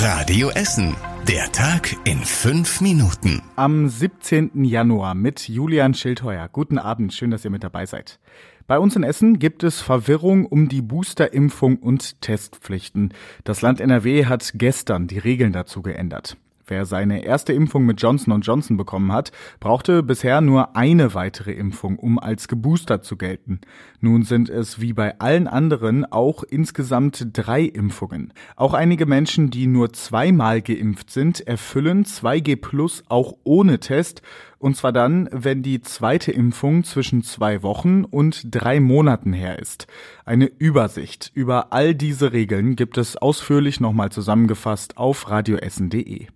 Radio Essen. Der Tag in fünf Minuten. Am 17. Januar mit Julian Schildheuer. Guten Abend, schön, dass ihr mit dabei seid. Bei uns in Essen gibt es Verwirrung um die Boosterimpfung und Testpflichten. Das Land NRW hat gestern die Regeln dazu geändert. Wer seine erste Impfung mit Johnson Johnson bekommen hat, brauchte bisher nur eine weitere Impfung, um als geboostert zu gelten. Nun sind es wie bei allen anderen auch insgesamt drei Impfungen. Auch einige Menschen, die nur zweimal geimpft sind, erfüllen 2G Plus auch ohne Test. Und zwar dann, wenn die zweite Impfung zwischen zwei Wochen und drei Monaten her ist. Eine Übersicht über all diese Regeln gibt es ausführlich nochmal zusammengefasst auf radioessen.de.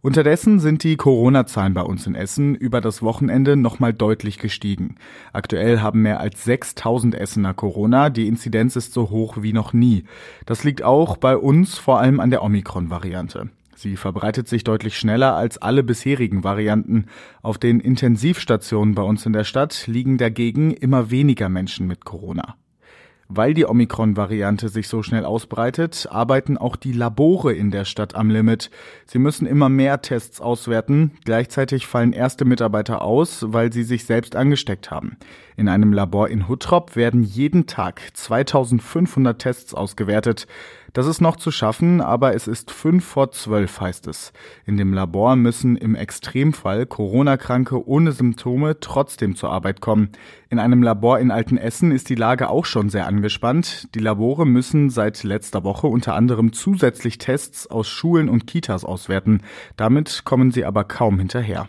Unterdessen sind die Corona-Zahlen bei uns in Essen über das Wochenende nochmal deutlich gestiegen. Aktuell haben mehr als 6000 Essener Corona. Die Inzidenz ist so hoch wie noch nie. Das liegt auch bei uns vor allem an der Omikron-Variante. Sie verbreitet sich deutlich schneller als alle bisherigen Varianten. Auf den Intensivstationen bei uns in der Stadt liegen dagegen immer weniger Menschen mit Corona. Weil die Omikron-Variante sich so schnell ausbreitet, arbeiten auch die Labore in der Stadt am Limit. Sie müssen immer mehr Tests auswerten. Gleichzeitig fallen erste Mitarbeiter aus, weil sie sich selbst angesteckt haben. In einem Labor in Huttrop werden jeden Tag 2500 Tests ausgewertet. Das ist noch zu schaffen, aber es ist fünf vor zwölf, heißt es. In dem Labor müssen im Extremfall Corona-Kranke ohne Symptome trotzdem zur Arbeit kommen. In einem Labor in Altenessen ist die Lage auch schon sehr angespannt. Die Labore müssen seit letzter Woche unter anderem zusätzlich Tests aus Schulen und Kitas auswerten. Damit kommen sie aber kaum hinterher.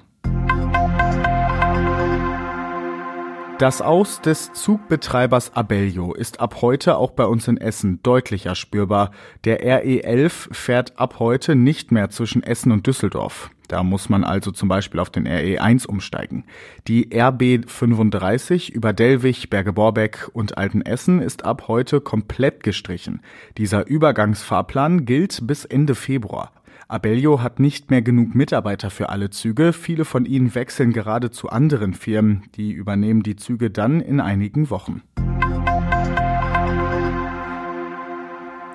Das Aus des Zugbetreibers Abellio ist ab heute auch bei uns in Essen deutlicher spürbar. Der RE11 fährt ab heute nicht mehr zwischen Essen und Düsseldorf. Da muss man also zum Beispiel auf den RE1 umsteigen. Die RB35 über Dellwig, Berge-Borbeck und Altenessen ist ab heute komplett gestrichen. Dieser Übergangsfahrplan gilt bis Ende Februar. Abellio hat nicht mehr genug Mitarbeiter für alle Züge. Viele von ihnen wechseln gerade zu anderen Firmen. Die übernehmen die Züge dann in einigen Wochen.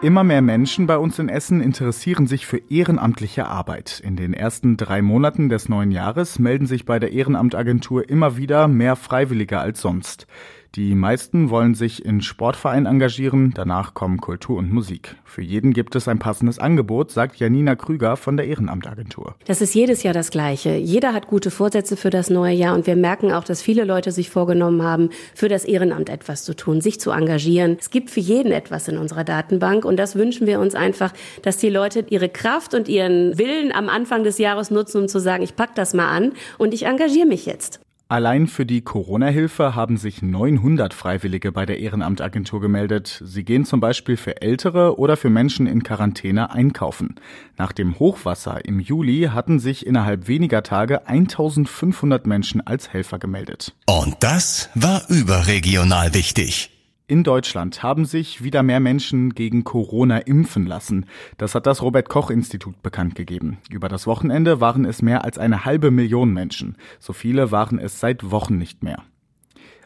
Immer mehr Menschen bei uns in Essen interessieren sich für ehrenamtliche Arbeit. In den ersten drei Monaten des neuen Jahres melden sich bei der Ehrenamtagentur immer wieder mehr Freiwillige als sonst. Die meisten wollen sich in Sportvereinen engagieren, danach kommen Kultur und Musik. Für jeden gibt es ein passendes Angebot, sagt Janina Krüger von der Ehrenamtagentur. Das ist jedes Jahr das Gleiche. Jeder hat gute Vorsätze für das neue Jahr und wir merken auch, dass viele Leute sich vorgenommen haben, für das Ehrenamt etwas zu tun, sich zu engagieren. Es gibt für jeden etwas in unserer Datenbank und das wünschen wir uns einfach, dass die Leute ihre Kraft und ihren Willen am Anfang des Jahres nutzen, um zu sagen, ich pack das mal an und ich engagiere mich jetzt. Allein für die Corona-Hilfe haben sich 900 Freiwillige bei der Ehrenamtagentur gemeldet. Sie gehen zum Beispiel für Ältere oder für Menschen in Quarantäne einkaufen. Nach dem Hochwasser im Juli hatten sich innerhalb weniger Tage 1500 Menschen als Helfer gemeldet. Und das war überregional wichtig. In Deutschland haben sich wieder mehr Menschen gegen Corona impfen lassen. Das hat das Robert Koch Institut bekannt gegeben. Über das Wochenende waren es mehr als eine halbe Million Menschen. So viele waren es seit Wochen nicht mehr.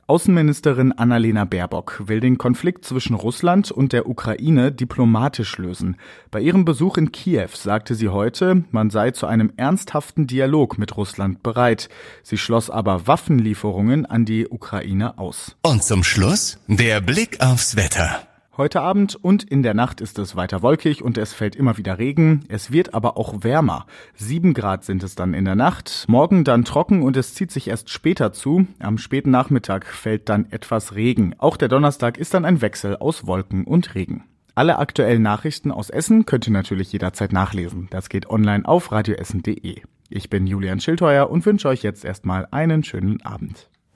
Außenministerin Annalena Baerbock will den Konflikt zwischen Russland und der Ukraine diplomatisch lösen. Bei ihrem Besuch in Kiew sagte sie heute, man sei zu einem ernsthaften Dialog mit Russland bereit. Sie schloss aber Waffenlieferungen an die Ukraine aus. Und zum Schluss der Blick aufs Wetter. Heute Abend und in der Nacht ist es weiter wolkig und es fällt immer wieder Regen. Es wird aber auch wärmer. Sieben Grad sind es dann in der Nacht. Morgen dann trocken und es zieht sich erst später zu. Am späten Nachmittag fällt dann etwas Regen. Auch der Donnerstag ist dann ein Wechsel aus Wolken und Regen. Alle aktuellen Nachrichten aus Essen könnt ihr natürlich jederzeit nachlesen. Das geht online auf radioessen.de. Ich bin Julian Schildheuer und wünsche euch jetzt erstmal einen schönen Abend.